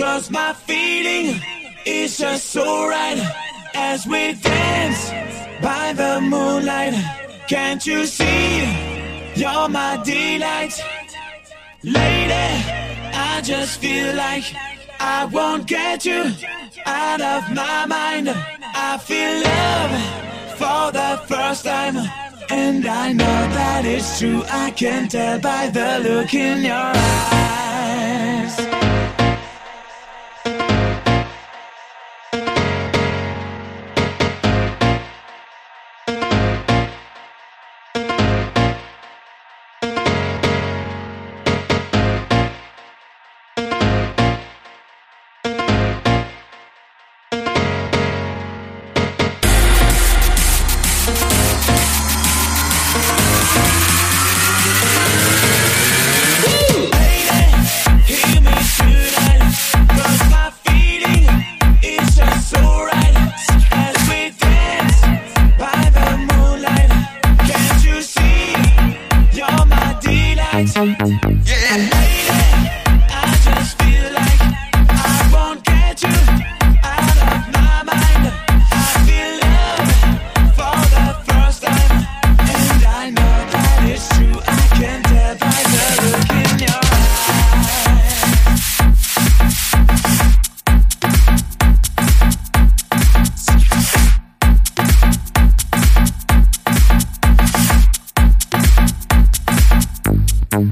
Cause my feeling is just so right as we dance by the moonlight. Can't you see? You're my delight. Lady, I just feel like I won't get you out of my mind. I feel love for the first time. And I know that it's true. I can tell by the look in your eyes. Yeah,